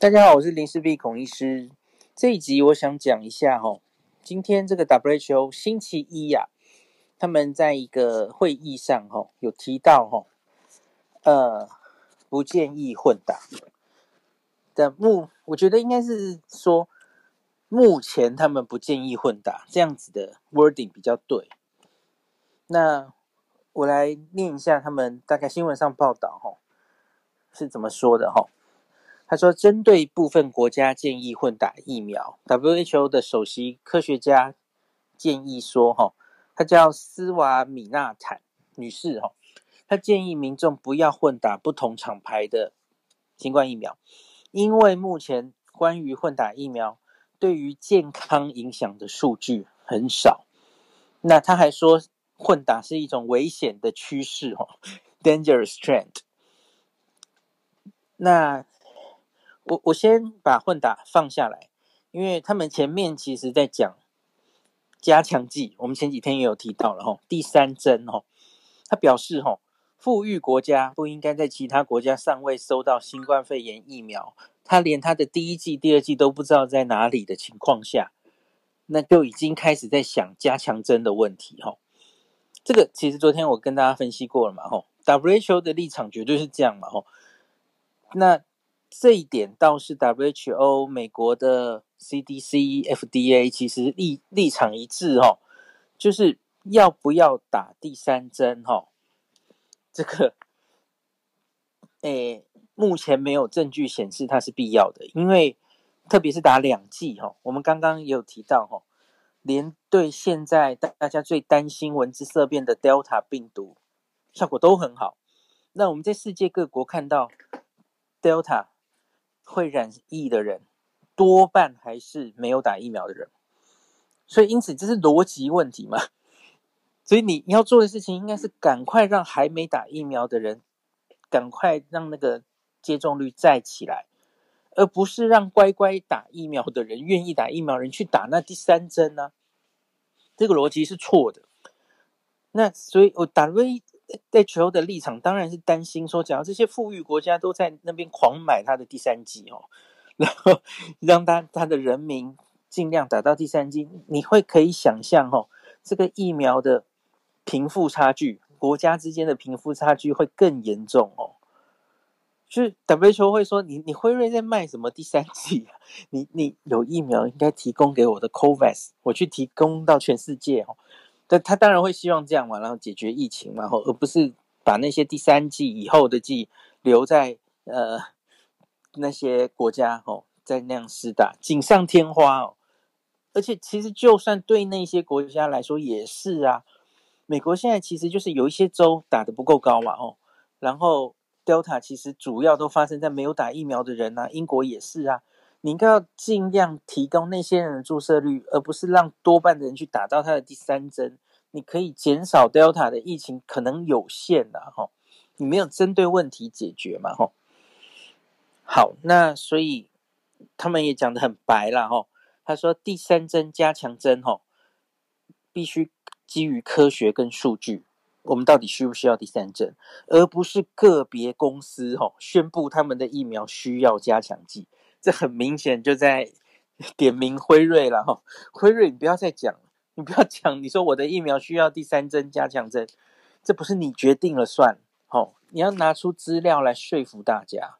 大家好，我是林氏璧孔医师。这一集我想讲一下哈，今天这个 WHO 星期一呀、他们在一个会议上哈有提到哈，呃，不建议混打的目，我觉得应该是说目前他们不建议混打这样子的 wording 比较对。那我来念一下他们大概新闻上报道哈是怎么说的哈。他说：“针对部分国家建议混打疫苗，WHO 的首席科学家建议说，哈，他叫斯瓦米纳坦女士，哈，她建议民众不要混打不同厂牌的新冠疫苗，因为目前关于混打疫苗对于健康影响的数据很少。那他还说，混打是一种危险的趋势，哈，dangerous trend。那。”我我先把混打放下来，因为他们前面其实在讲加强剂，我们前几天也有提到了哈，第三针哈，他表示哈，富裕国家不应该在其他国家尚未收到新冠肺炎疫苗，他连他的第一剂、第二剂都不知道在哪里的情况下，那就已经开始在想加强针的问题哈。这个其实昨天我跟大家分析过了嘛哈，WHO 的立场绝对是这样嘛吼，那。这一点倒是 WHO、美国的 CDC、FDA 其实立立场一致哦，就是要不要打第三针哈？这个，诶，目前没有证据显示它是必要的，因为特别是打两剂哦，我们刚刚也有提到哦，连对现在大大家最担心闻之色变的 Delta 病毒效果都很好。那我们在世界各国看到 Delta。会染疫的人，多半还是没有打疫苗的人，所以因此这是逻辑问题嘛？所以你要做的事情应该是赶快让还没打疫苗的人，赶快让那个接种率再起来，而不是让乖乖打疫苗的人、愿意打疫苗人去打那第三针呢、啊？这个逻辑是错的。那所以我打瑞。WHO 的立场当然是担心说，假如这些富裕国家都在那边狂买他的第三剂哦，然后让他他的人民尽量打到第三剂，你会可以想象哦，这个疫苗的贫富差距，国家之间的贫富差距会更严重哦。就是 WHO 会说，你你辉瑞在卖什么第三剂啊？你你有疫苗应该提供给我的 COVAX，我去提供到全世界哦。但他当然会希望这样嘛，然后解决疫情嘛，然后而不是把那些第三季以后的季留在呃那些国家哦，在那样施打，锦上添花哦。而且其实就算对那些国家来说也是啊，美国现在其实就是有一些州打得不够高嘛哦，然后 Delta 其实主要都发生在没有打疫苗的人啊，英国也是啊。你应该要尽量提高那些人的注射率，而不是让多半的人去打到他的第三针。你可以减少 Delta 的疫情可能有限的哈，你没有针对问题解决嘛哈。好，那所以他们也讲得很白了哈。他说第三针加强针哈，必须基于科学跟数据，我们到底需不需要第三针，而不是个别公司哈宣布他们的疫苗需要加强剂。这很明显就在 点名辉瑞了哈，辉瑞你不要再讲，你不要讲，你说我的疫苗需要第三针加强针，这不是你决定了算，哦，你要拿出资料来说服大家。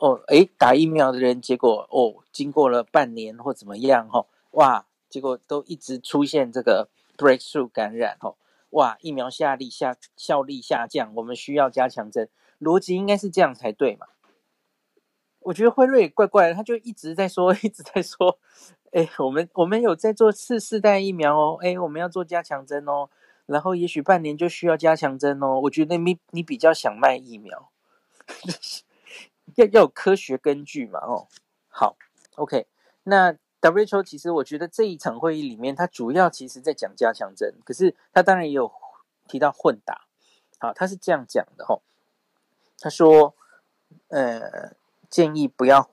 哦，诶，打疫苗的人结果哦，经过了半年或怎么样哈，哇，结果都一直出现这个 breakthrough 感染哈，哇，疫苗效力下效力下降，我们需要加强针，逻辑应该是这样才对嘛。我觉得辉瑞怪怪的，他就一直在说，一直在说，哎，我们我们有在做次世代疫苗哦，哎，我们要做加强针哦，然后也许半年就需要加强针哦。我觉得你你比较想卖疫苗，要要有科学根据嘛，哦，好，OK，那 WHO 其实我觉得这一场会议里面，他主要其实在讲加强针，可是他当然也有提到混打，好，他是这样讲的哦，他说，呃。建议不要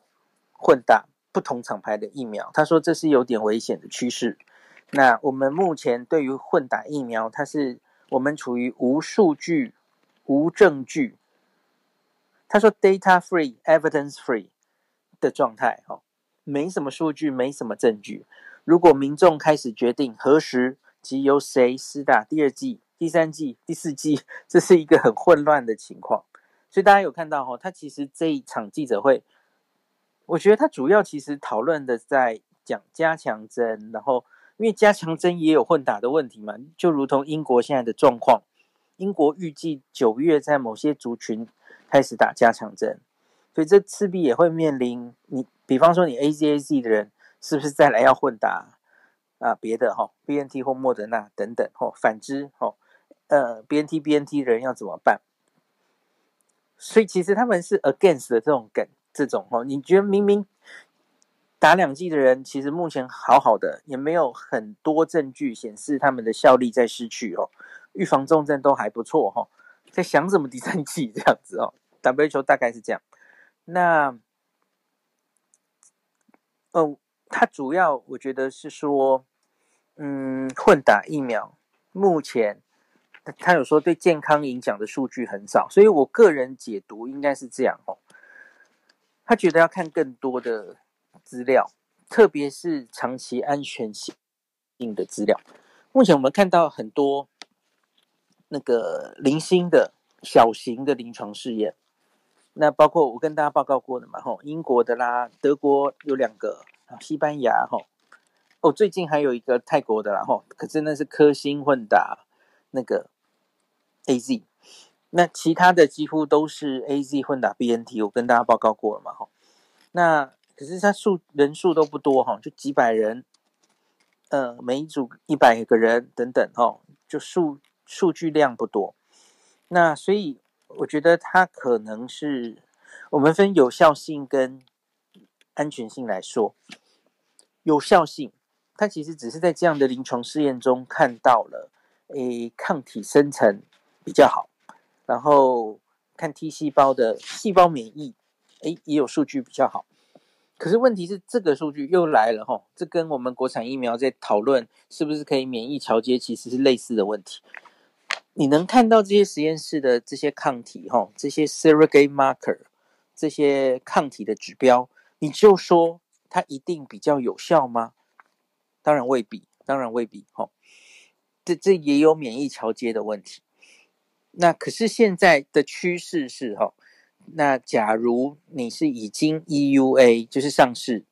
混打不同厂牌的疫苗，他说这是有点危险的趋势。那我们目前对于混打疫苗，它是我们处于无数据、无证据。他说 data free, evidence free，的状态，哈，没什么数据，没什么证据。如果民众开始决定何时及由谁施打第二剂、第三剂、第四剂，这是一个很混乱的情况。所以大家有看到哈，他其实这一场记者会，我觉得他主要其实讨论的在讲加强针，然后因为加强针也有混打的问题嘛，就如同英国现在的状况，英国预计九月在某些族群开始打加强针。所以这势必也会面临你，比方说你 AZAZ 的人是不是再来要混打啊别的哈 BNT 或莫德纳等等哈，反之哈呃 BNT BNT 的人要怎么办？所以其实他们是 against 的这种梗这种哈，你觉得明明打两剂的人其实目前好好的，也没有很多证据显示他们的效力在失去哦，预防重症都还不错哈，在想什么第三剂这样子哦，WHO 大概是这样。那，哦，它主要我觉得是说，嗯，混打疫苗目前他有说对健康影响的数据很少，所以我个人解读应该是这样哦。他觉得要看更多的资料，特别是长期安全性性的资料。目前我们看到很多那个零星的小型的临床试验。那包括我跟大家报告过的嘛，吼，英国的啦，德国有两个，西班牙，吼，哦，最近还有一个泰国的啦，吼，可是那是科兴混打那个 AZ，那其他的几乎都是 AZ 混打 BNT，我跟大家报告过了嘛，哈，那可是它数人数都不多，哈，就几百人，呃，每一组一百个人等等，哈，就数数据量不多，那所以。我觉得它可能是我们分有效性跟安全性来说，有效性，它其实只是在这样的临床试验中看到了，诶，抗体生成比较好，然后看 T 细胞的细胞免疫，诶，也有数据比较好。可是问题是，这个数据又来了哈，这跟我们国产疫苗在讨论是不是可以免疫桥接，其实是类似的问题。你能看到这些实验室的这些抗体，哈，这些 surrogate marker，这些抗体的指标，你就说它一定比较有效吗？当然未必，当然未必，哈。这这也有免疫桥接的问题。那可是现在的趋势是，哈，那假如你是已经 EUA，就是上市，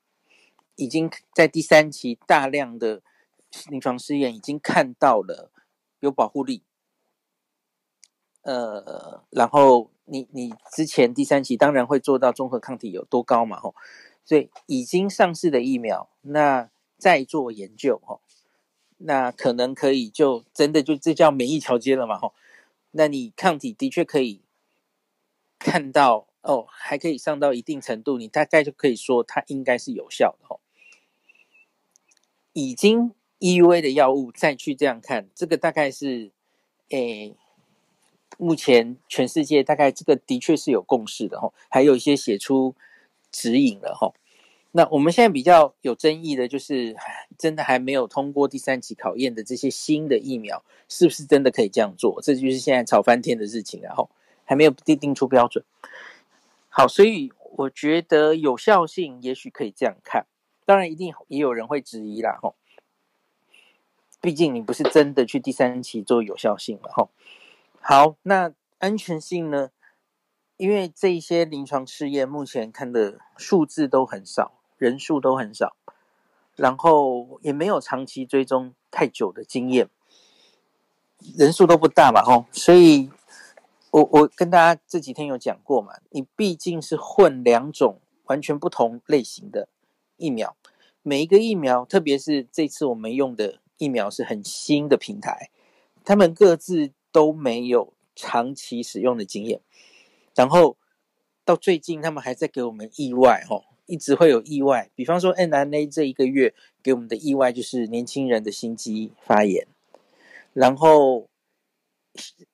已经在第三期大量的临床试验已经看到了有保护力。呃，然后你你之前第三期当然会做到中和抗体有多高嘛，吼，所以已经上市的疫苗，那再做研究，吼，那可能可以就真的就这叫免疫桥接了嘛，吼，那你抗体的确可以看到哦，还可以上到一定程度，你大概就可以说它应该是有效的，哦，已经 EUA 的药物再去这样看，这个大概是，诶。目前全世界大概这个的确是有共识的哈，还有一些写出指引了哈。那我们现在比较有争议的就是，真的还没有通过第三期考验的这些新的疫苗，是不是真的可以这样做？这就是现在吵翻天的事情，然后还没有定定出标准。好，所以我觉得有效性也许可以这样看，当然一定也有人会质疑啦吼。毕竟你不是真的去第三期做有效性了吼。好，那安全性呢？因为这一些临床试验目前看的数字都很少，人数都很少，然后也没有长期追踪太久的经验，人数都不大嘛，吼。所以我我跟大家这几天有讲过嘛，你毕竟是混两种完全不同类型的疫苗，每一个疫苗，特别是这次我们用的疫苗是很新的平台，他们各自。都没有长期使用的经验，然后到最近他们还在给我们意外，吼，一直会有意外。比方说 mRNA 这一个月给我们的意外就是年轻人的心肌发炎，然后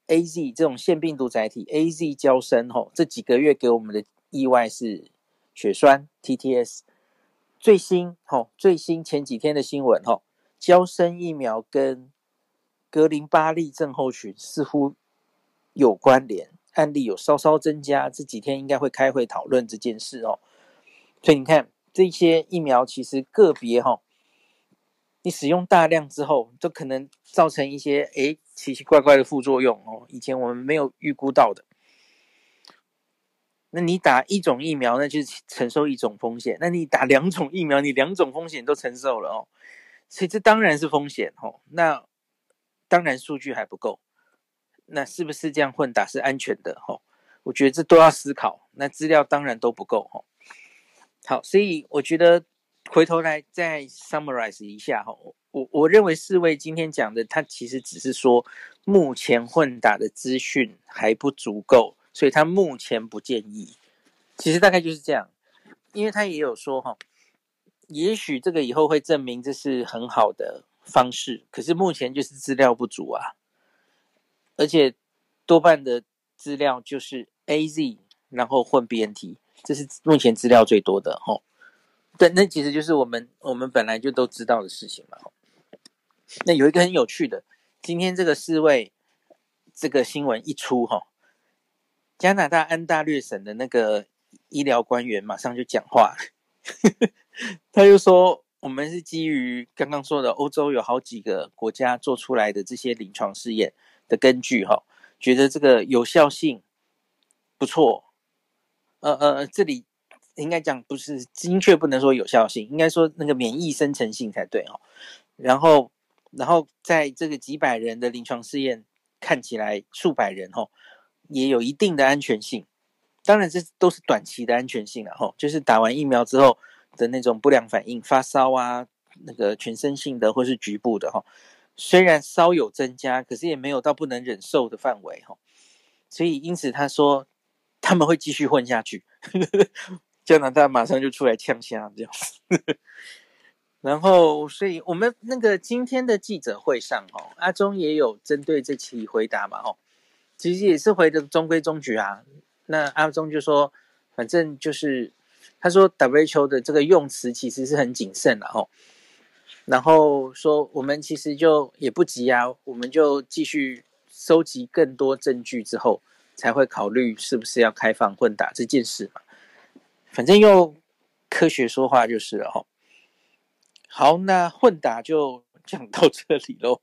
AZ 这种腺病毒载体 AZ 娇生，吼，这几个月给我们的意外是血栓 TTS。最新，吼，最新前几天的新闻，吼，娇生疫苗跟格林巴利症候群似乎有关联，案例有稍稍增加。这几天应该会开会讨论这件事哦。所以你看这些疫苗其实个别哈，你使用大量之后，都可能造成一些诶奇奇怪怪的副作用哦，以前我们没有预估到的。那你打一种疫苗，那就是承受一种风险；那你打两种疫苗，你两种风险都承受了哦。所以这当然是风险哦。那当然数据还不够。那是不是这样混打是安全的？哦，我觉得这都要思考。那资料当然都不够哦。好，所以我觉得回头来再 summarize 一下哈。我我认为四位今天讲的，他其实只是说目前混打的资讯还不足够。所以他目前不建议，其实大概就是这样，因为他也有说哈，也许这个以后会证明这是很好的方式，可是目前就是资料不足啊，而且多半的资料就是 AZ 然后混 BNT，这是目前资料最多的哈。对，那其实就是我们我们本来就都知道的事情嘛。那有一个很有趣的，今天这个世卫这个新闻一出哈。加拿大安大略省的那个医疗官员马上就讲话，他就说：“我们是基于刚刚说的欧洲有好几个国家做出来的这些临床试验的根据，哈，觉得这个有效性不错。呃呃，这里应该讲不是精确，不能说有效性，应该说那个免疫生成性才对，哈。然后，然后在这个几百人的临床试验看起来数百人，哈。”也有一定的安全性，当然这都是短期的安全性了吼，就是打完疫苗之后的那种不良反应，发烧啊，那个全身性的或是局部的哈，虽然稍有增加，可是也没有到不能忍受的范围哈，所以因此他说他们会继续混下去，加拿大马上就出来呛虾这样，然后所以我们那个今天的记者会上哦，阿中也有针对这期回答嘛哦。其实也是回的中规中矩啊。那阿中就说，反正就是他说 WHO 的这个用词其实是很谨慎的哦。然后说我们其实就也不急啊，我们就继续收集更多证据之后，才会考虑是不是要开放混打这件事嘛。反正用科学说话就是了哈。好，那混打就讲到这里喽。